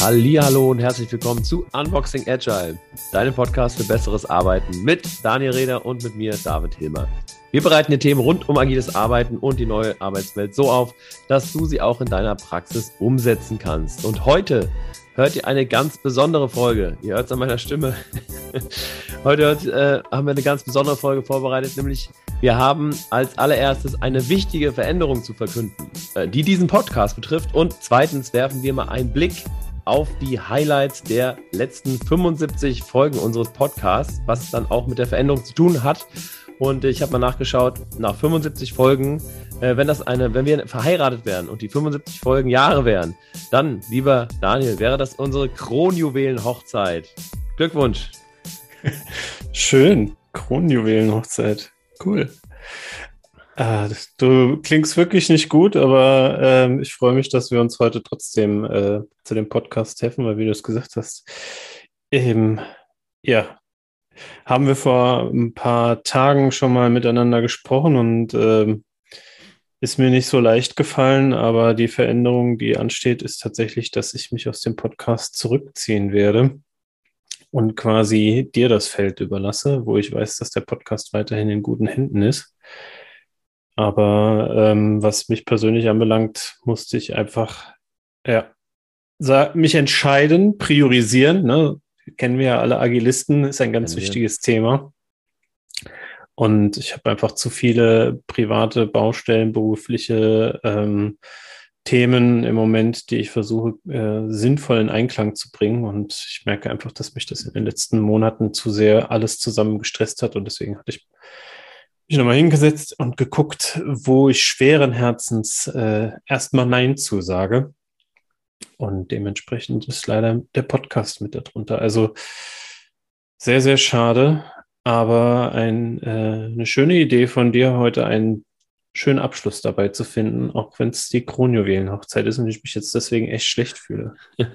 Hallo und herzlich willkommen zu Unboxing Agile, deinem Podcast für besseres Arbeiten mit Daniel Reder und mit mir David Hilmer. Wir bereiten dir Themen rund um agiles Arbeiten und die neue Arbeitswelt so auf, dass du sie auch in deiner Praxis umsetzen kannst. Und heute hört ihr eine ganz besondere Folge. Ihr hört es an meiner Stimme. heute hört, äh, haben wir eine ganz besondere Folge vorbereitet, nämlich wir haben als allererstes eine wichtige Veränderung zu verkünden, äh, die diesen Podcast betrifft. Und zweitens werfen wir mal einen Blick auf die Highlights der letzten 75 Folgen unseres Podcasts, was dann auch mit der Veränderung zu tun hat. Und ich habe mal nachgeschaut, nach 75 Folgen, äh, wenn das eine, wenn wir verheiratet wären und die 75 Folgen Jahre wären, dann, lieber Daniel, wäre das unsere Kronjuwelen-Hochzeit. Glückwunsch. Schön. Kronjuwelen-Hochzeit. Cool. Ah, du klingst wirklich nicht gut, aber äh, ich freue mich, dass wir uns heute trotzdem äh, zu dem Podcast helfen, weil wie du es gesagt hast, ähm, ja, haben wir vor ein paar Tagen schon mal miteinander gesprochen und äh, ist mir nicht so leicht gefallen, aber die Veränderung, die ansteht, ist tatsächlich, dass ich mich aus dem Podcast zurückziehen werde und quasi dir das Feld überlasse, wo ich weiß, dass der Podcast weiterhin in guten Händen ist. Aber ähm, was mich persönlich anbelangt, musste ich einfach ja, mich entscheiden, priorisieren. Ne? Kennen wir ja alle Agilisten, ist ein ganz wichtiges Thema. Und ich habe einfach zu viele private Baustellen, berufliche ähm, Themen im Moment, die ich versuche äh, sinnvoll in Einklang zu bringen. Und ich merke einfach, dass mich das in den letzten Monaten zu sehr alles zusammen gestresst hat. Und deswegen hatte ich mich nochmal hingesetzt und geguckt, wo ich schweren Herzens äh, erstmal Nein zusage. Und dementsprechend ist leider der Podcast mit darunter. Also sehr, sehr schade, aber ein, äh, eine schöne Idee von dir, heute einen schönen Abschluss dabei zu finden, auch wenn es die Kronjuwelenhochzeit ist und ich mich jetzt deswegen echt schlecht fühle.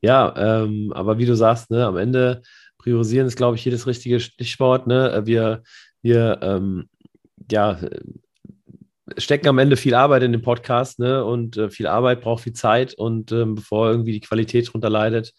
ja, ähm, aber wie du sagst, ne, am Ende priorisieren ist, glaube ich, jedes richtige Stichwort. Ne? Wir wir ähm, ja, stecken am Ende viel Arbeit in den Podcast, ne? Und äh, viel Arbeit braucht viel Zeit und ähm, bevor irgendwie die Qualität drunter leidet,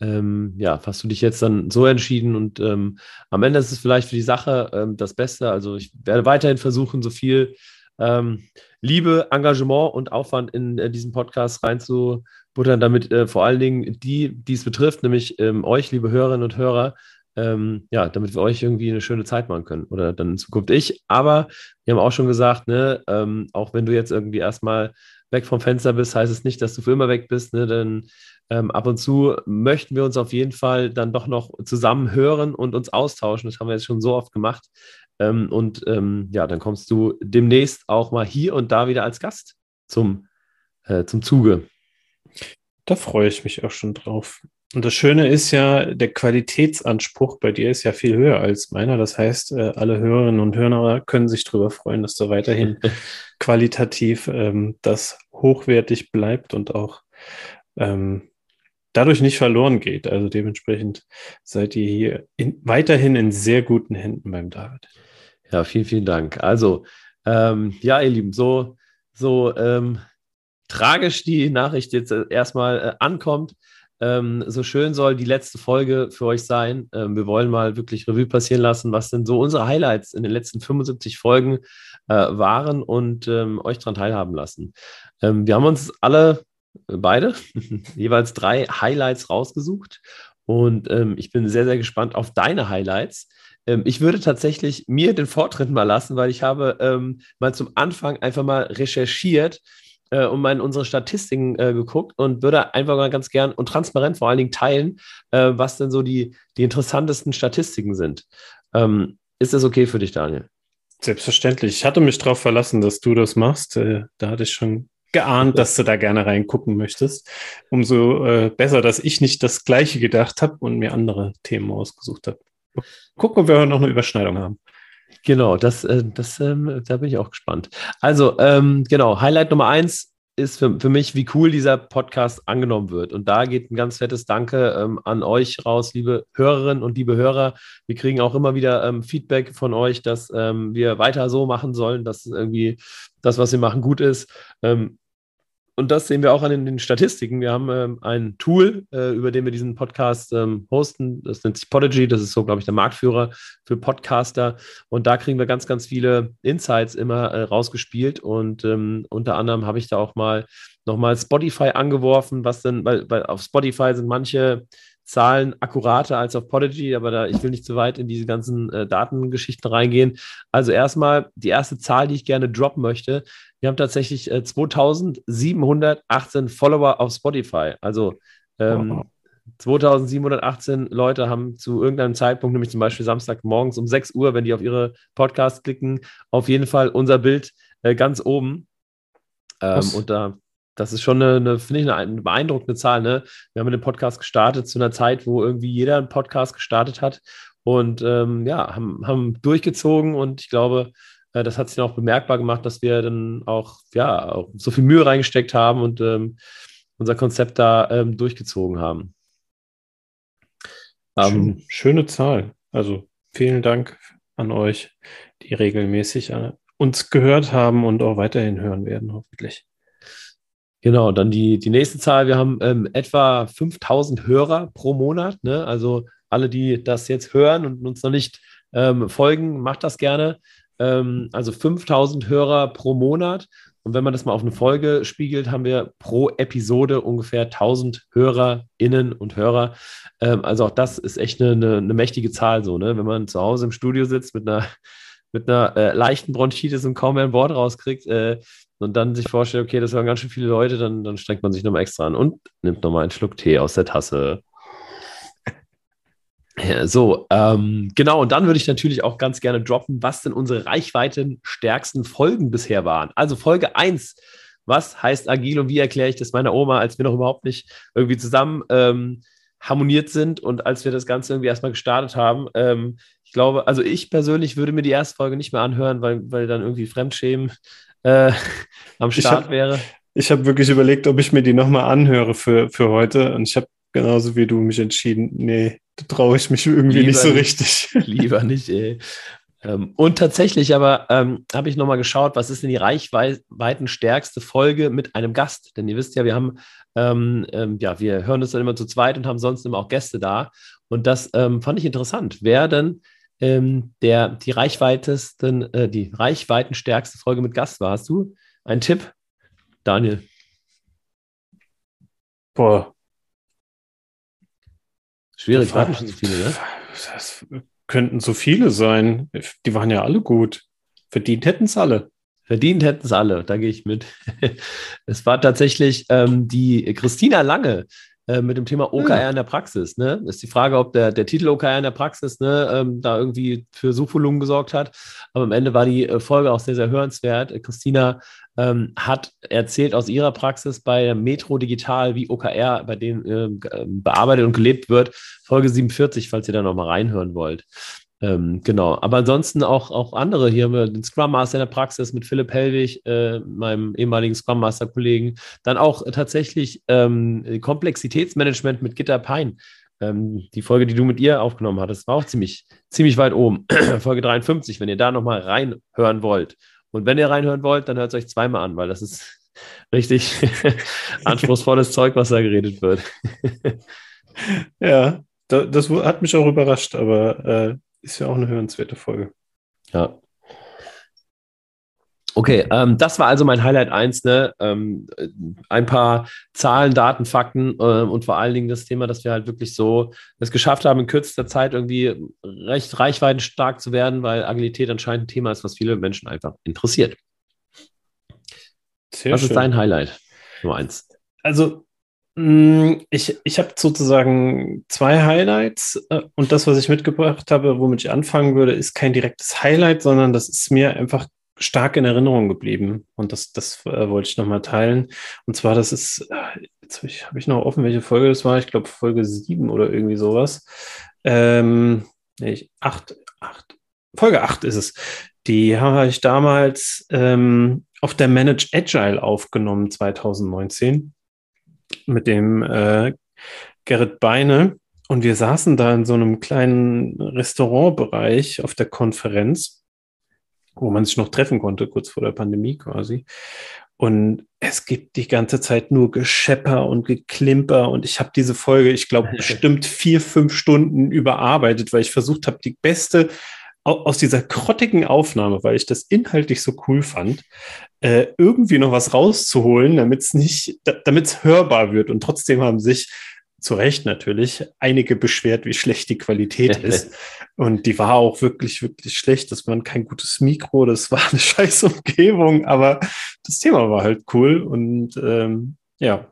ähm, ja, hast du dich jetzt dann so entschieden und ähm, am Ende ist es vielleicht für die Sache ähm, das Beste. Also ich werde weiterhin versuchen, so viel ähm, Liebe, Engagement und Aufwand in äh, diesen Podcast reinzubuttern, damit äh, vor allen Dingen die, die es betrifft, nämlich ähm, euch, liebe Hörerinnen und Hörer, ähm, ja, damit wir euch irgendwie eine schöne Zeit machen können oder dann in Zukunft ich. Aber wir haben auch schon gesagt, ne, ähm, auch wenn du jetzt irgendwie erstmal weg vom Fenster bist, heißt es nicht, dass du für immer weg bist, ne, denn ähm, ab und zu möchten wir uns auf jeden Fall dann doch noch zusammen hören und uns austauschen. Das haben wir jetzt schon so oft gemacht. Ähm, und ähm, ja, dann kommst du demnächst auch mal hier und da wieder als Gast zum, äh, zum Zuge. Da freue ich mich auch schon drauf. Und das Schöne ist ja, der Qualitätsanspruch bei dir ist ja viel höher als meiner. Das heißt, äh, alle Hörerinnen und Hörer können sich darüber freuen, dass du weiterhin qualitativ ähm, das hochwertig bleibt und auch ähm, dadurch nicht verloren geht. Also dementsprechend seid ihr hier in, weiterhin in sehr guten Händen beim David. Ja, vielen, vielen Dank. Also, ähm, ja, ihr Lieben, so, so ähm, tragisch die Nachricht jetzt äh, erstmal äh, ankommt. Ähm, so schön soll die letzte Folge für euch sein. Ähm, wir wollen mal wirklich Revue passieren lassen, was denn so unsere Highlights in den letzten 75 Folgen äh, waren und ähm, euch daran teilhaben lassen. Ähm, wir haben uns alle, äh, beide, jeweils drei Highlights rausgesucht und ähm, ich bin sehr, sehr gespannt auf deine Highlights. Ähm, ich würde tatsächlich mir den Vortritt mal lassen, weil ich habe mal zum Anfang einfach mal recherchiert, äh, und mal in unsere Statistiken äh, geguckt und würde einfach mal ganz gern und transparent vor allen Dingen teilen, äh, was denn so die, die interessantesten Statistiken sind. Ähm, ist das okay für dich, Daniel? Selbstverständlich. Ich hatte mich darauf verlassen, dass du das machst. Äh, da hatte ich schon geahnt, dass du da gerne reingucken möchtest. Umso äh, besser, dass ich nicht das Gleiche gedacht habe und mir andere Themen ausgesucht habe. Gucken, ob wir noch eine Überschneidung haben. Genau, das, äh, das, ähm, da bin ich auch gespannt. Also, ähm, genau, Highlight Nummer eins, ist für, für mich, wie cool dieser Podcast angenommen wird. Und da geht ein ganz fettes Danke ähm, an euch raus, liebe Hörerinnen und liebe Hörer. Wir kriegen auch immer wieder ähm, Feedback von euch, dass ähm, wir weiter so machen sollen, dass irgendwie das, was wir machen, gut ist. Ähm, und das sehen wir auch an den, den Statistiken. Wir haben ähm, ein Tool, äh, über den wir diesen Podcast ähm, hosten. Das nennt sich Podigy. Das ist so, glaube ich, der Marktführer für Podcaster. Und da kriegen wir ganz, ganz viele Insights immer äh, rausgespielt. Und ähm, unter anderem habe ich da auch mal nochmal Spotify angeworfen, was denn, weil, weil auf Spotify sind manche Zahlen akkurater als auf Podigy, aber da, ich will nicht zu weit in diese ganzen äh, Datengeschichten reingehen. Also erstmal die erste Zahl, die ich gerne droppen möchte. Wir haben tatsächlich äh, 2718 Follower auf Spotify. Also ähm, wow. 2718 Leute haben zu irgendeinem Zeitpunkt, nämlich zum Beispiel Samstagmorgens um 6 Uhr, wenn die auf ihre Podcasts klicken, auf jeden Fall unser Bild äh, ganz oben. Ähm, und da das ist schon eine, eine finde ich, eine beeindruckende Zahl. Ne? Wir haben den Podcast gestartet zu einer Zeit, wo irgendwie jeder einen Podcast gestartet hat und ähm, ja, haben, haben durchgezogen und ich glaube, äh, das hat sich auch bemerkbar gemacht, dass wir dann auch, ja, auch so viel Mühe reingesteckt haben und ähm, unser Konzept da ähm, durchgezogen haben. Ähm, schöne Zahl. Also vielen Dank an euch, die regelmäßig äh, uns gehört haben und auch weiterhin hören werden, hoffentlich. Genau, dann die, die nächste Zahl. Wir haben ähm, etwa 5000 Hörer pro Monat. Ne? Also alle, die das jetzt hören und uns noch nicht ähm, folgen, macht das gerne. Ähm, also 5000 Hörer pro Monat. Und wenn man das mal auf eine Folge spiegelt, haben wir pro Episode ungefähr 1000 HörerInnen und Hörer. Ähm, also auch das ist echt eine, eine, eine mächtige Zahl so, ne? Wenn man zu Hause im Studio sitzt mit einer, mit einer äh, leichten Bronchitis und kaum mehr ein Wort rauskriegt, äh, und dann sich vorstellt, okay, das waren ganz schön viele Leute, dann, dann strengt man sich nochmal extra an und nimmt nochmal einen Schluck Tee aus der Tasse. Ja, so, ähm, genau, und dann würde ich natürlich auch ganz gerne droppen, was denn unsere reichweitenstärksten Folgen bisher waren. Also Folge 1, was heißt agil und wie erkläre ich das meiner Oma, als wir noch überhaupt nicht irgendwie zusammen ähm, harmoniert sind und als wir das Ganze irgendwie erstmal gestartet haben. Ähm, ich glaube, also ich persönlich würde mir die erste Folge nicht mehr anhören, weil, weil dann irgendwie Fremdschämen äh, am Start ich hab, wäre. Ich habe wirklich überlegt, ob ich mir die nochmal anhöre für, für heute. Und ich habe genauso wie du mich entschieden, nee, da traue ich mich irgendwie lieber nicht so richtig. Lieber nicht, ey. Ähm, und tatsächlich aber ähm, habe ich nochmal geschaut, was ist denn die reichweitenstärkste Folge mit einem Gast? Denn ihr wisst ja, wir haben, ähm, ähm, ja, wir hören uns dann immer zu zweit und haben sonst immer auch Gäste da. Und das ähm, fand ich interessant. Wer denn ähm, der die reichweitesten, äh, die reichweitenstärkste Folge mit Gast war. Hast du einen Tipp, Daniel? Boah. Schwierig, warten schon so viele, ne? Das könnten so viele sein. Die waren ja alle gut. Verdient hätten es alle. Verdient hätten es alle, da gehe ich mit. es war tatsächlich ähm, die Christina Lange, äh, mit dem Thema OKR ja. in der Praxis. Ne? Ist die Frage, ob der, der Titel OKR in der Praxis ne, ähm, da irgendwie für Suchvolumen gesorgt hat. Aber am Ende war die äh, Folge auch sehr, sehr hörenswert. Christina ähm, hat erzählt aus ihrer Praxis bei Metro Digital, wie OKR bei denen ähm, äh, bearbeitet und gelebt wird. Folge 47, falls ihr da nochmal reinhören wollt. Ähm, genau, aber ansonsten auch, auch andere. Hier haben wir den Scrum Master in der Praxis mit Philipp Hellwig, äh, meinem ehemaligen Scrum Master Kollegen. Dann auch tatsächlich ähm, Komplexitätsmanagement mit Gitter Pine. Ähm, die Folge, die du mit ihr aufgenommen hattest, war auch ziemlich, ziemlich weit oben. Folge 53, wenn ihr da nochmal reinhören wollt. Und wenn ihr reinhören wollt, dann hört es euch zweimal an, weil das ist richtig anspruchsvolles Zeug, was da geredet wird. ja, das hat mich auch überrascht, aber äh, ist ja auch eine hörenswerte Folge. Ja. Okay, ähm, das war also mein Highlight 1, ne? Ähm, ein paar Zahlen, Daten, Fakten äh, und vor allen Dingen das Thema, dass wir halt wirklich so es geschafft haben, in kürzester Zeit irgendwie recht reichweitenstark zu werden, weil Agilität anscheinend ein Thema ist, was viele Menschen einfach interessiert. Sehr was schön. ist dein Highlight Nummer eins? Also ich, ich habe sozusagen zwei Highlights äh, und das, was ich mitgebracht habe, womit ich anfangen würde, ist kein direktes Highlight, sondern das ist mir einfach stark in Erinnerung geblieben und das, das äh, wollte ich nochmal teilen. Und zwar, das ist, äh, jetzt habe ich, hab ich noch offen, welche Folge das war, ich glaube Folge 7 oder irgendwie sowas. Ähm, nee, 8, 8, Folge 8 ist es. Die habe ich damals ähm, auf der Manage Agile aufgenommen 2019 mit dem äh, Gerrit Beine. Und wir saßen da in so einem kleinen Restaurantbereich auf der Konferenz, wo man sich noch treffen konnte, kurz vor der Pandemie quasi. Und es gibt die ganze Zeit nur Geschepper und Geklimper. Und ich habe diese Folge, ich glaube, bestimmt vier, fünf Stunden überarbeitet, weil ich versucht habe, die beste aus dieser grottigen Aufnahme, weil ich das inhaltlich so cool fand, äh, irgendwie noch was rauszuholen, damit es nicht, damit es hörbar wird. Und trotzdem haben sich zu Recht natürlich einige beschwert, wie schlecht die Qualität ist. Und die war auch wirklich, wirklich schlecht. Das war kein gutes Mikro, das war eine scheiß Umgebung, aber das Thema war halt cool. Und ähm, ja,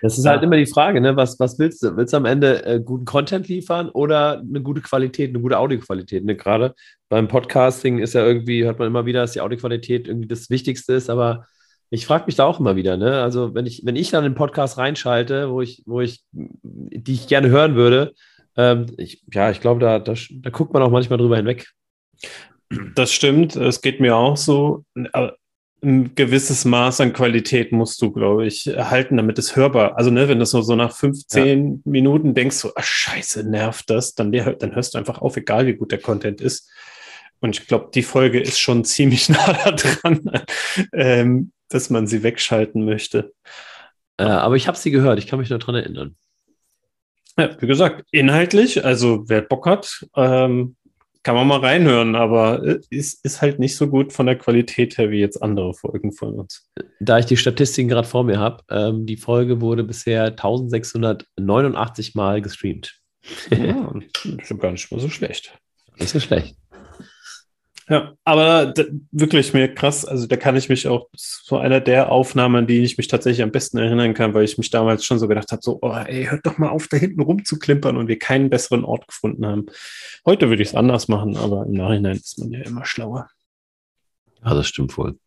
das ist halt immer die Frage, ne? was, was willst du? Willst du am Ende äh, guten Content liefern oder eine gute Qualität, eine gute Audioqualität? Ne? Gerade beim Podcasting ist ja irgendwie, hört man immer wieder, dass die Audioqualität irgendwie das Wichtigste ist, aber ich frage mich da auch immer wieder, ne? Also wenn ich, wenn ich dann den Podcast reinschalte, wo ich, wo ich, die ich gerne hören würde, ähm, ich, ja, ich glaube, da, da, da guckt man auch manchmal drüber hinweg. Das stimmt, es geht mir auch so. Aber ein gewisses Maß an Qualität musst du, glaube ich, erhalten, damit es hörbar. Also, ne, wenn du so, so nach 15 ja. Minuten denkst, so, ach, scheiße, nervt das, dann, dann hörst du einfach auf, egal wie gut der Content ist. Und ich glaube, die Folge ist schon ziemlich nah dran, ähm, dass man sie wegschalten möchte. Äh, aber ich habe sie gehört, ich kann mich nur daran erinnern. Ja, wie gesagt, inhaltlich, also wer Bock hat, ähm, kann man mal reinhören, aber äh, ist, ist halt nicht so gut von der Qualität her wie jetzt andere Folgen von uns. Da ich die Statistiken gerade vor mir habe, ähm, die Folge wurde bisher 1689 Mal gestreamt. Ja, ist gar nicht mal so schlecht. Nicht so schlecht. Ja, aber wirklich mir krass, also da kann ich mich auch, so einer der Aufnahmen, an die ich mich tatsächlich am besten erinnern kann, weil ich mich damals schon so gedacht habe, so, oh, ey, hört doch mal auf, da hinten rumzuklimpern und wir keinen besseren Ort gefunden haben. Heute würde ich es anders machen, aber im Nachhinein ist man ja immer schlauer. Ja, das stimmt wohl.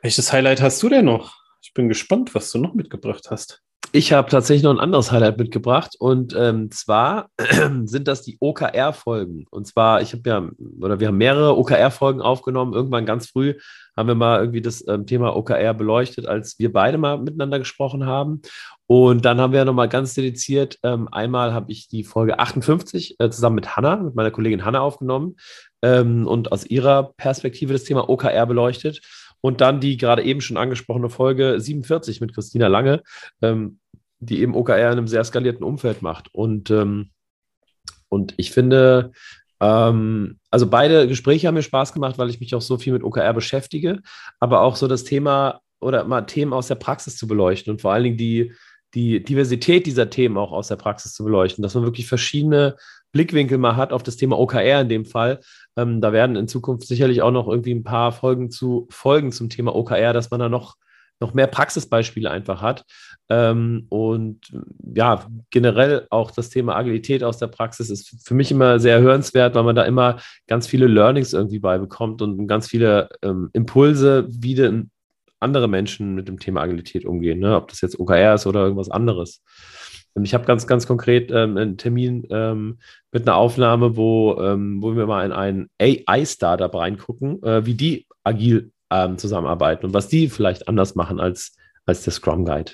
Welches Highlight hast du denn noch? Ich bin gespannt, was du noch mitgebracht hast. Ich habe tatsächlich noch ein anderes Highlight mitgebracht und ähm, zwar sind das die OKR-Folgen. Und zwar, ich habe ja, oder wir haben mehrere OKR-Folgen aufgenommen. Irgendwann ganz früh haben wir mal irgendwie das ähm, Thema OKR beleuchtet, als wir beide mal miteinander gesprochen haben. Und dann haben wir nochmal ganz dediziert, ähm, einmal habe ich die Folge 58 äh, zusammen mit Hanna, mit meiner Kollegin Hanna aufgenommen ähm, und aus ihrer Perspektive das Thema OKR beleuchtet. Und dann die gerade eben schon angesprochene Folge 47 mit Christina Lange, ähm, die eben OKR in einem sehr skalierten Umfeld macht. Und, ähm, und ich finde, ähm, also beide Gespräche haben mir Spaß gemacht, weil ich mich auch so viel mit OKR beschäftige, aber auch so das Thema oder mal Themen aus der Praxis zu beleuchten und vor allen Dingen die, die Diversität dieser Themen auch aus der Praxis zu beleuchten, dass man wirklich verschiedene Blickwinkel mal hat auf das Thema OKR in dem Fall. Ähm, da werden in Zukunft sicherlich auch noch irgendwie ein paar Folgen zu Folgen zum Thema OKR, dass man da noch, noch mehr Praxisbeispiele einfach hat. Ähm, und ja, generell auch das Thema Agilität aus der Praxis ist für mich immer sehr hörenswert, weil man da immer ganz viele Learnings irgendwie beibekommt und ganz viele ähm, Impulse, wie denn andere Menschen mit dem Thema Agilität umgehen, ne? ob das jetzt OKR ist oder irgendwas anderes. Und ich habe ganz, ganz konkret ähm, einen Termin ähm, mit einer Aufnahme, wo, ähm, wo wir mal in ein AI-Startup reingucken, äh, wie die agil ähm, zusammenarbeiten und was die vielleicht anders machen als, als der Scrum Guide.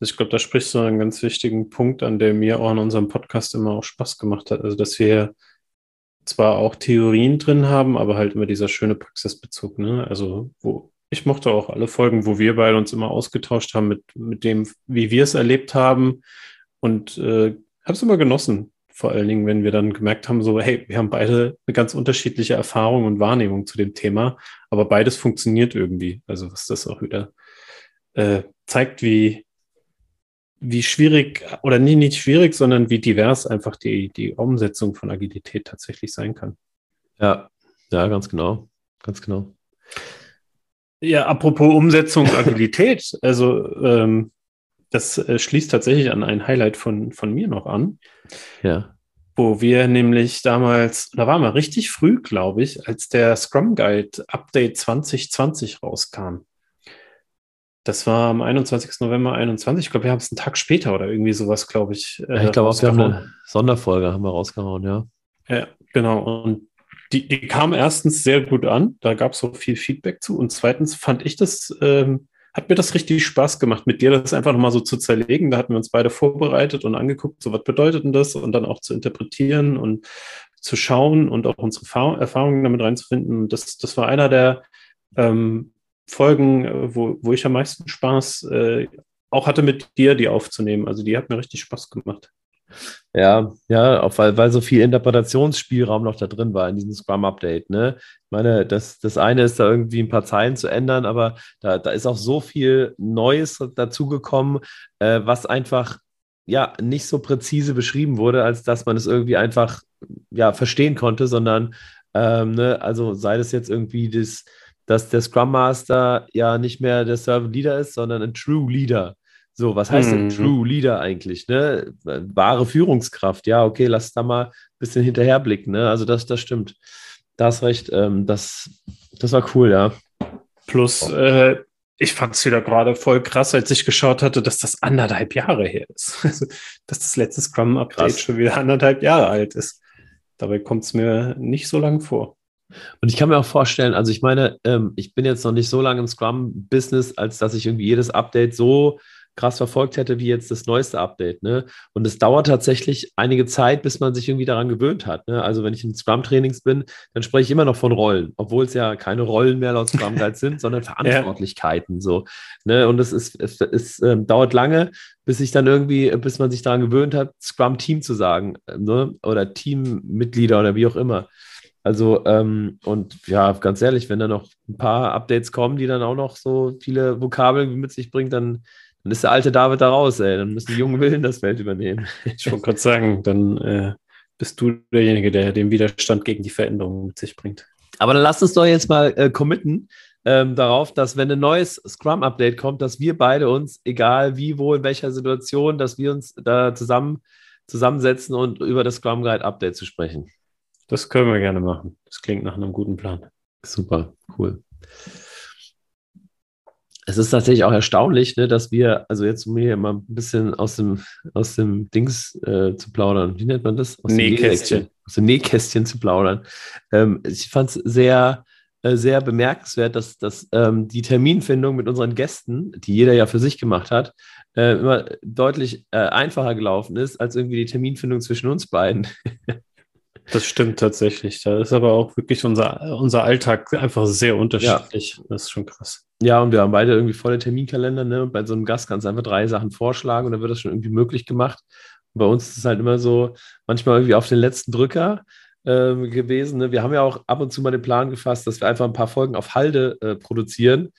Ich glaube, da sprichst du einen ganz wichtigen Punkt an, der mir auch in unserem Podcast immer auch Spaß gemacht hat. Also, dass wir zwar auch Theorien drin haben, aber halt immer dieser schöne Praxisbezug, ne? Also, wo ich mochte auch alle Folgen, wo wir beide uns immer ausgetauscht haben mit, mit dem, wie wir es erlebt haben. Und äh, habe es immer genossen, vor allen Dingen, wenn wir dann gemerkt haben, so, hey, wir haben beide eine ganz unterschiedliche Erfahrung und Wahrnehmung zu dem Thema, aber beides funktioniert irgendwie. Also was das auch wieder äh, zeigt, wie, wie schwierig, oder nie nicht schwierig, sondern wie divers einfach die, die Umsetzung von Agilität tatsächlich sein kann. Ja, ja, ganz genau. Ganz genau. Ja, apropos Umsetzung Agilität, also ähm, das äh, schließt tatsächlich an ein Highlight von, von mir noch an. Ja. Wo wir nämlich damals, da waren wir richtig früh, glaube ich, als der Scrum Guide Update 2020 rauskam. Das war am 21. November 21. Ich glaube, wir haben es einen Tag später oder irgendwie sowas, glaube ich. Äh, ja, ich glaube auch, wir haben eine Sonderfolge haben wir rausgehauen, ja. Ja, genau. Und die, die kam erstens sehr gut an, da gab es so viel Feedback zu. Und zweitens fand ich das, ähm, hat mir das richtig Spaß gemacht, mit dir das einfach nochmal so zu zerlegen. Da hatten wir uns beide vorbereitet und angeguckt, so was bedeutet denn das und dann auch zu interpretieren und zu schauen und auch unsere Erfahrungen damit reinzufinden. Das, das war einer der ähm, Folgen, wo, wo ich am meisten Spaß äh, auch hatte, mit dir die aufzunehmen. Also die hat mir richtig Spaß gemacht. Ja, ja, auch weil, weil so viel Interpretationsspielraum noch da drin war in diesem Scrum-Update. Ne? Ich meine, das, das eine ist da irgendwie ein paar Zeilen zu ändern, aber da, da ist auch so viel Neues dazugekommen, äh, was einfach ja nicht so präzise beschrieben wurde, als dass man es irgendwie einfach ja verstehen konnte, sondern ähm, ne, also sei das jetzt irgendwie das, dass der Scrum Master ja nicht mehr der Servant Leader ist, sondern ein True Leader. So, was heißt denn mhm. True Leader eigentlich? Ne? Wahre Führungskraft, ja, okay, lass da mal ein bisschen hinterherblicken. Ne? Also das, das stimmt. Da hast recht, ähm, das, das war cool, ja. Plus, äh, ich fand es wieder gerade voll krass, als ich geschaut hatte, dass das anderthalb Jahre her ist. Also, dass das letzte Scrum-Update schon wieder anderthalb Jahre alt ist. Dabei kommt es mir nicht so lang vor. Und ich kann mir auch vorstellen, also ich meine, ähm, ich bin jetzt noch nicht so lange im Scrum-Business, als dass ich irgendwie jedes Update so krass verfolgt hätte wie jetzt das neueste Update. Ne? Und es dauert tatsächlich einige Zeit, bis man sich irgendwie daran gewöhnt hat. Ne? Also wenn ich in Scrum-Trainings bin, dann spreche ich immer noch von Rollen, obwohl es ja keine Rollen mehr laut Scrum Guide sind, sondern Verantwortlichkeiten. Ja. So, ne? Und es, ist, es, es äh, dauert lange, bis ich dann irgendwie, bis man sich daran gewöhnt hat, Scrum-Team zu sagen ne? oder Teammitglieder oder wie auch immer. Also, ähm, und ja, ganz ehrlich, wenn da noch ein paar Updates kommen, die dann auch noch so viele Vokabeln mit sich bringen, dann dann ist der alte David da raus, ey. Dann müssen die jungen Willen das Feld übernehmen. Ich wollte gerade sagen, dann äh, bist du derjenige, der den Widerstand gegen die Veränderungen mit sich bringt. Aber dann lass uns doch jetzt mal äh, committen ähm, darauf, dass wenn ein neues Scrum-Update kommt, dass wir beide uns, egal wie, wo, in welcher Situation, dass wir uns da zusammen zusammensetzen und über das Scrum Guide Update zu sprechen. Das können wir gerne machen. Das klingt nach einem guten Plan. Super, cool es ist tatsächlich auch erstaunlich, ne, dass wir, also jetzt um hier mal ein bisschen aus dem, aus dem Dings äh, zu plaudern, wie nennt man das? Aus Nähkästchen. Dem aus dem Nähkästchen zu plaudern. Ähm, ich fand es sehr, äh, sehr bemerkenswert, dass, dass ähm, die Terminfindung mit unseren Gästen, die jeder ja für sich gemacht hat, äh, immer deutlich äh, einfacher gelaufen ist, als irgendwie die Terminfindung zwischen uns beiden. Das stimmt tatsächlich. Da ist aber auch wirklich unser, unser Alltag einfach sehr unterschiedlich. Ja. Das ist schon krass. Ja, und wir haben beide irgendwie volle Terminkalender. Ne? Bei so einem Gast kannst du einfach drei Sachen vorschlagen und dann wird das schon irgendwie möglich gemacht. Und bei uns ist es halt immer so, manchmal irgendwie auf den letzten Drücker ähm, gewesen. Ne? Wir haben ja auch ab und zu mal den Plan gefasst, dass wir einfach ein paar Folgen auf Halde äh, produzieren.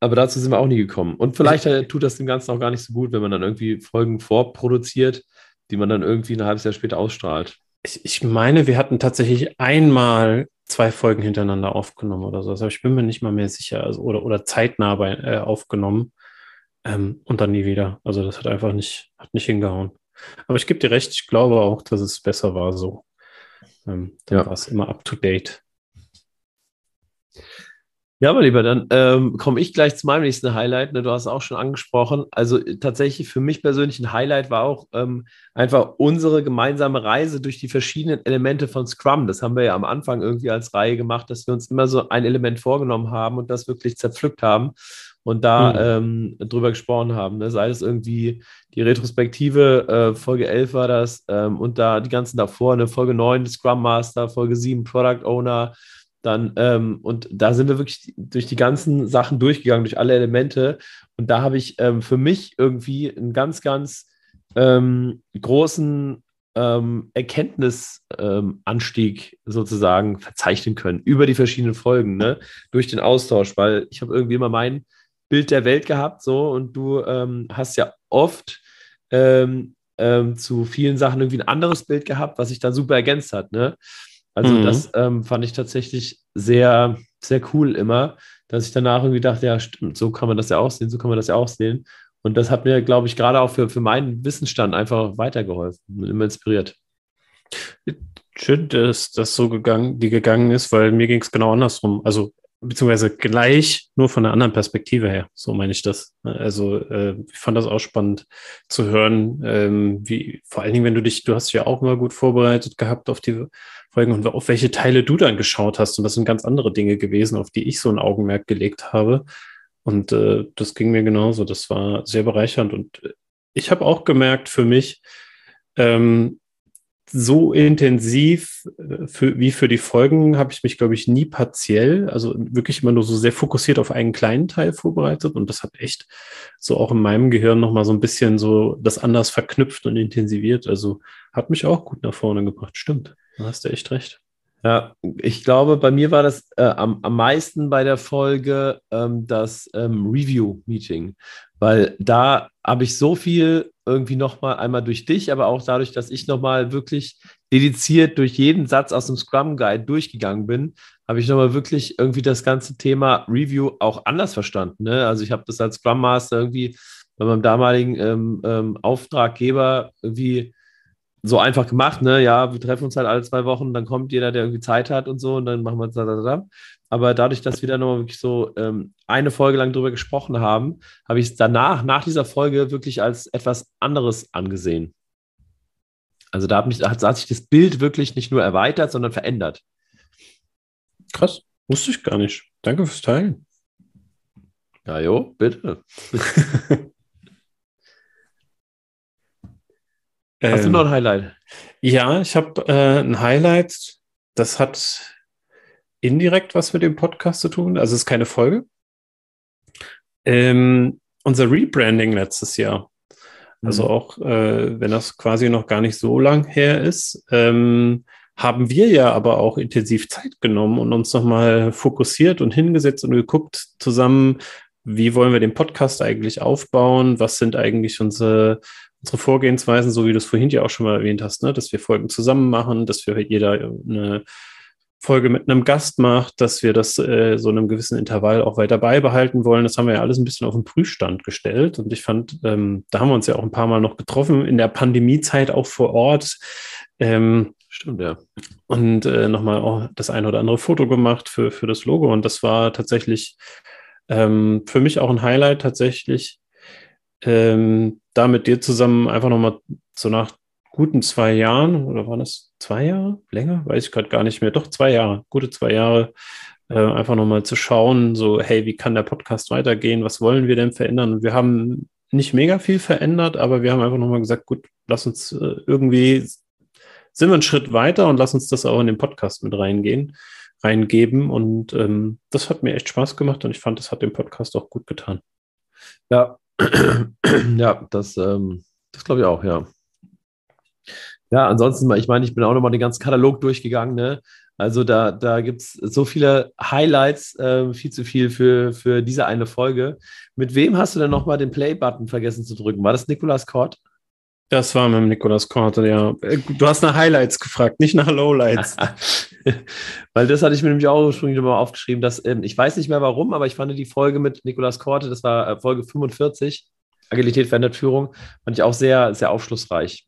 Aber dazu sind wir auch nie gekommen. Und vielleicht äh, tut das dem Ganzen auch gar nicht so gut, wenn man dann irgendwie Folgen vorproduziert, die man dann irgendwie ein halbes Jahr später ausstrahlt. Ich, ich meine, wir hatten tatsächlich einmal zwei Folgen hintereinander aufgenommen oder so. Also ich bin mir nicht mal mehr sicher. Also, oder, oder zeitnah bei, äh, aufgenommen ähm, und dann nie wieder. Also das hat einfach nicht, hat nicht hingehauen. Aber ich gebe dir recht, ich glaube auch, dass es besser war so. Ähm, dann ja. war es immer up to date. Ja, aber lieber, dann ähm, komme ich gleich zu meinem nächsten Highlight. Ne, du hast es auch schon angesprochen. Also äh, tatsächlich für mich persönlich ein Highlight war auch ähm, einfach unsere gemeinsame Reise durch die verschiedenen Elemente von Scrum. Das haben wir ja am Anfang irgendwie als Reihe gemacht, dass wir uns immer so ein Element vorgenommen haben und das wirklich zerpflückt haben und da mhm. ähm, drüber gesprochen haben. Ne? Sei es irgendwie die Retrospektive, äh, Folge 11 war das, ähm, und da die ganzen davor, eine Folge 9 Scrum Master, Folge 7 Product Owner, dann, ähm, und da sind wir wirklich durch die ganzen Sachen durchgegangen, durch alle Elemente. Und da habe ich ähm, für mich irgendwie einen ganz, ganz ähm, großen ähm, Erkenntnisanstieg sozusagen verzeichnen können über die verschiedenen Folgen, ne? durch den Austausch, weil ich habe irgendwie immer mein Bild der Welt gehabt, so und du ähm, hast ja oft ähm, zu vielen Sachen irgendwie ein anderes Bild gehabt, was sich dann super ergänzt hat. Ne? Also mhm. das ähm, fand ich tatsächlich sehr, sehr cool immer, dass ich danach irgendwie dachte, ja, stimmt, so kann man das ja auch sehen, so kann man das ja auch sehen. Und das hat mir, glaube ich, gerade auch für, für meinen Wissensstand einfach weitergeholfen und immer inspiriert. Schön, dass das so gegangen, die gegangen ist, weil mir ging es genau andersrum. Also beziehungsweise gleich, nur von einer anderen Perspektive her. So meine ich das. Also äh, ich fand das auch spannend zu hören, ähm, wie vor allen Dingen, wenn du dich, du hast dich ja auch mal gut vorbereitet gehabt auf die Folgen und auf welche Teile du dann geschaut hast. Und das sind ganz andere Dinge gewesen, auf die ich so ein Augenmerk gelegt habe. Und äh, das ging mir genauso. Das war sehr bereichernd. Und ich habe auch gemerkt für mich, ähm, so intensiv äh, für, wie für die Folgen habe ich mich, glaube ich, nie partiell, also wirklich immer nur so sehr fokussiert auf einen kleinen Teil vorbereitet. Und das hat echt so auch in meinem Gehirn nochmal so ein bisschen so das anders verknüpft und intensiviert. Also hat mich auch gut nach vorne gebracht. Stimmt, da hast du echt recht. Ja, ich glaube, bei mir war das äh, am, am meisten bei der Folge ähm, das ähm, Review-Meeting, weil da habe ich so viel irgendwie nochmal einmal durch dich, aber auch dadurch, dass ich nochmal wirklich dediziert durch jeden Satz aus dem Scrum Guide durchgegangen bin, habe ich nochmal wirklich irgendwie das ganze Thema Review auch anders verstanden. Ne? Also ich habe das als Scrum Master irgendwie bei meinem damaligen ähm, ähm Auftraggeber irgendwie so einfach gemacht, ne? Ja, wir treffen uns halt alle zwei Wochen, dann kommt jeder, der irgendwie Zeit hat und so, und dann machen wir da, da, da. Aber dadurch, dass wir dann nochmal wirklich so ähm, eine Folge lang drüber gesprochen haben, habe ich es danach, nach dieser Folge, wirklich als etwas anderes angesehen. Also da hat, mich, hat, hat sich das Bild wirklich nicht nur erweitert, sondern verändert. Krass, wusste ich gar nicht. Danke fürs Teilen. Ja, jo, bitte. Hast du noch ein ähm, Highlight? Ja, ich habe äh, ein Highlight. Das hat indirekt was mit dem Podcast zu tun. Also es ist keine Folge. Ähm, unser Rebranding letztes Jahr. Also mhm. auch, äh, wenn das quasi noch gar nicht so lang her ist, ähm, haben wir ja aber auch intensiv Zeit genommen und uns nochmal fokussiert und hingesetzt und geguckt zusammen, wie wollen wir den Podcast eigentlich aufbauen? Was sind eigentlich unsere unsere Vorgehensweisen, so wie du es vorhin ja auch schon mal erwähnt hast, ne? dass wir Folgen zusammen machen, dass wir jeder eine Folge mit einem Gast macht, dass wir das äh, so in einem gewissen Intervall auch weiter beibehalten wollen. Das haben wir ja alles ein bisschen auf den Prüfstand gestellt. Und ich fand, ähm, da haben wir uns ja auch ein paar Mal noch getroffen, in der Pandemiezeit auch vor Ort. Ähm, Stimmt, ja. Und äh, nochmal auch das ein oder andere Foto gemacht für, für das Logo. Und das war tatsächlich ähm, für mich auch ein Highlight, tatsächlich ähm, da mit dir zusammen einfach nochmal so nach guten zwei Jahren, oder waren das zwei Jahre? Länger? Weiß ich gerade gar nicht mehr. Doch, zwei Jahre, gute zwei Jahre, äh, einfach nochmal zu schauen, so, hey, wie kann der Podcast weitergehen? Was wollen wir denn verändern? Und wir haben nicht mega viel verändert, aber wir haben einfach nochmal gesagt, gut, lass uns äh, irgendwie, sind wir einen Schritt weiter und lass uns das auch in den Podcast mit reingehen, reingeben. Und ähm, das hat mir echt Spaß gemacht und ich fand, das hat dem Podcast auch gut getan. Ja, ja, das, ähm, das glaube ich auch, ja. Ja, ansonsten, ich meine, ich bin auch nochmal den ganzen Katalog durchgegangen, ne? Also da, da gibt es so viele Highlights, äh, viel zu viel für, für diese eine Folge. Mit wem hast du denn nochmal den Play-Button vergessen zu drücken? War das Nikolas Kort? Das war mit dem Nikolas Korte, ja. Äh, du hast nach Highlights gefragt, nicht nach Lowlights. Weil das hatte ich mir nämlich auch ursprünglich mal aufgeschrieben, dass ähm, ich weiß nicht mehr warum, aber ich fand die Folge mit Nikolas Korte, das war äh, Folge 45, Agilität verändert Führung, fand ich auch sehr, sehr aufschlussreich.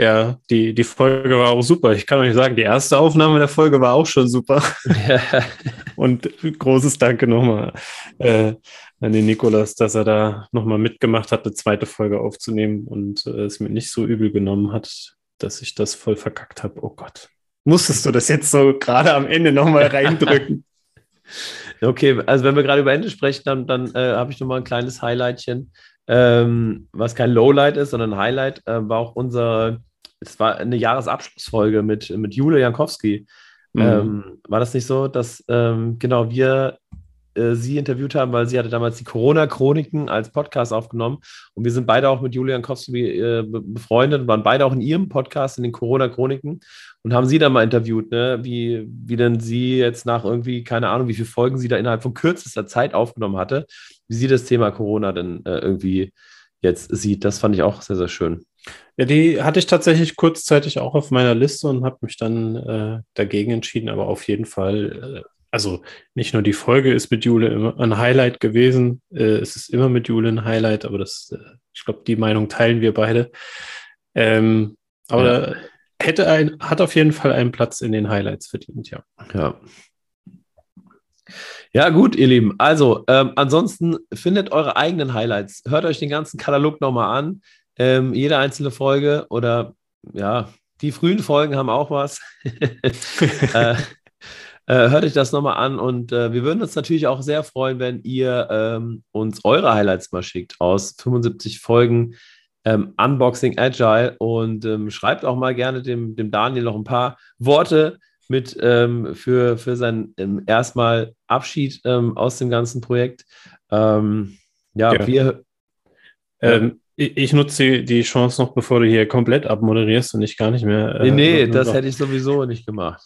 Ja, die, die Folge war auch super. Ich kann euch sagen, die erste Aufnahme der Folge war auch schon super. Ja. Und großes Danke nochmal äh, an den Nikolas, dass er da nochmal mitgemacht hat, eine zweite Folge aufzunehmen und äh, es mir nicht so übel genommen hat, dass ich das voll verkackt habe. Oh Gott. Musstest du das jetzt so gerade am Ende nochmal reindrücken? okay, also wenn wir gerade über Ende sprechen, dann, dann äh, habe ich nochmal ein kleines Highlightchen, ähm, was kein Lowlight ist, sondern ein Highlight, äh, war auch unser, es war eine Jahresabschlussfolge mit, mit Jule Jankowski. Mhm. Ähm, war das nicht so, dass ähm, genau wir äh, sie interviewt haben, weil sie hatte damals die Corona-Chroniken als Podcast aufgenommen. Und wir sind beide auch mit Julian Kowski äh, befreundet, waren beide auch in ihrem Podcast in den Corona-Chroniken und haben sie dann mal interviewt, ne? wie, wie denn sie jetzt nach irgendwie, keine Ahnung, wie viele Folgen sie da innerhalb von kürzester Zeit aufgenommen hatte, wie sie das Thema Corona denn äh, irgendwie jetzt sieht. Das fand ich auch sehr, sehr schön. Ja, die hatte ich tatsächlich kurzzeitig auch auf meiner Liste und habe mich dann äh, dagegen entschieden, aber auf jeden Fall äh, also nicht nur die Folge ist mit Jule immer ein Highlight gewesen, äh, es ist immer mit Jule ein Highlight, aber das, äh, ich glaube, die Meinung teilen wir beide. Ähm, aber ja. hätte ein, hat auf jeden Fall einen Platz in den Highlights verdient, ja. Ja. Ja, gut, ihr Lieben. Also, ähm, ansonsten findet eure eigenen Highlights. Hört euch den ganzen Katalog nochmal an. Ähm, jede einzelne Folge oder ja, die frühen Folgen haben auch was. äh, äh, hört euch das nochmal an und äh, wir würden uns natürlich auch sehr freuen, wenn ihr ähm, uns eure Highlights mal schickt aus 75 Folgen ähm, Unboxing Agile und ähm, schreibt auch mal gerne dem, dem Daniel noch ein paar Worte mit ähm, für, für sein ähm, erstmal Abschied ähm, aus dem ganzen Projekt. Ähm, ja, ja, wir. Ich nutze die Chance noch, bevor du hier komplett abmoderierst und ich gar nicht mehr. Äh, nee, nee, das hätte ich sowieso nicht gemacht.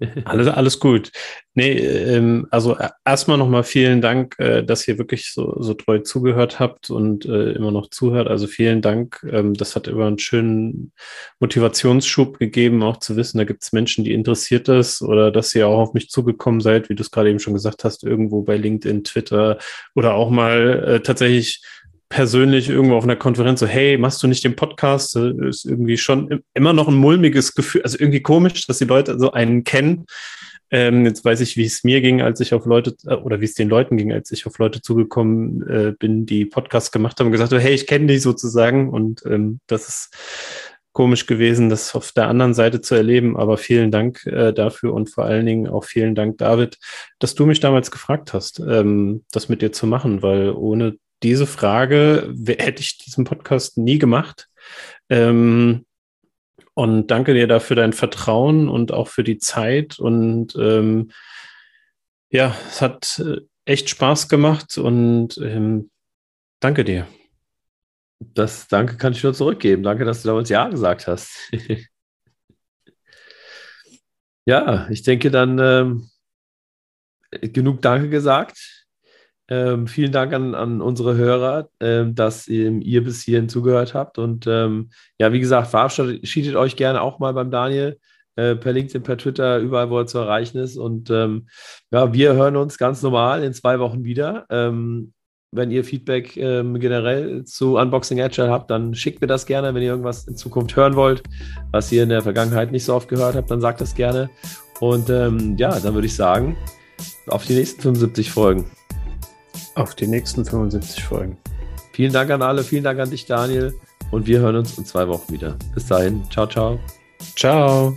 alles, alles gut. Nee, ähm, also äh, erstmal nochmal vielen Dank, äh, dass ihr wirklich so, so treu zugehört habt und äh, immer noch zuhört. Also vielen Dank. Ähm, das hat immer einen schönen Motivationsschub gegeben, auch zu wissen, da gibt es Menschen, die interessiert das oder dass ihr auch auf mich zugekommen seid, wie du es gerade eben schon gesagt hast, irgendwo bei LinkedIn, Twitter oder auch mal äh, tatsächlich persönlich irgendwo auf einer Konferenz so, hey, machst du nicht den Podcast? Das ist irgendwie schon immer noch ein mulmiges Gefühl, also irgendwie komisch, dass die Leute so einen kennen. Ähm, jetzt weiß ich, wie es mir ging, als ich auf Leute äh, oder wie es den Leuten ging, als ich auf Leute zugekommen äh, bin, die Podcasts gemacht haben und gesagt, hey, ich kenne dich sozusagen. Und ähm, das ist komisch gewesen, das auf der anderen Seite zu erleben. Aber vielen Dank äh, dafür und vor allen Dingen auch vielen Dank, David, dass du mich damals gefragt hast, ähm, das mit dir zu machen, weil ohne diese Frage hätte ich diesen Podcast nie gemacht. Ähm, und danke dir dafür dein Vertrauen und auch für die Zeit. Und ähm, ja, es hat äh, echt Spaß gemacht und ähm, danke dir. Das Danke kann ich nur zurückgeben. Danke, dass du damals Ja gesagt hast. ja, ich denke dann ähm, genug Danke gesagt. Ähm, vielen Dank an, an unsere Hörer, ähm, dass ähm, ihr bis hierhin zugehört habt. Und ähm, ja, wie gesagt, verabschiedet euch gerne auch mal beim Daniel äh, per LinkedIn, per Twitter, überall, wo er zu erreichen ist. Und ähm, ja, wir hören uns ganz normal in zwei Wochen wieder. Ähm, wenn ihr Feedback generell zu Unboxing Agile habt, dann schickt mir das gerne. Wenn ihr irgendwas in Zukunft hören wollt, was ihr in der Vergangenheit nicht so oft gehört habt, dann sagt das gerne. Und ja, dann würde ich sagen, auf die nächsten 75 Folgen. Auf die nächsten 75 Folgen. Vielen Dank an alle, vielen Dank an dich, Daniel. Und wir hören uns in zwei Wochen wieder. Bis dahin. Ciao, ciao. Ciao.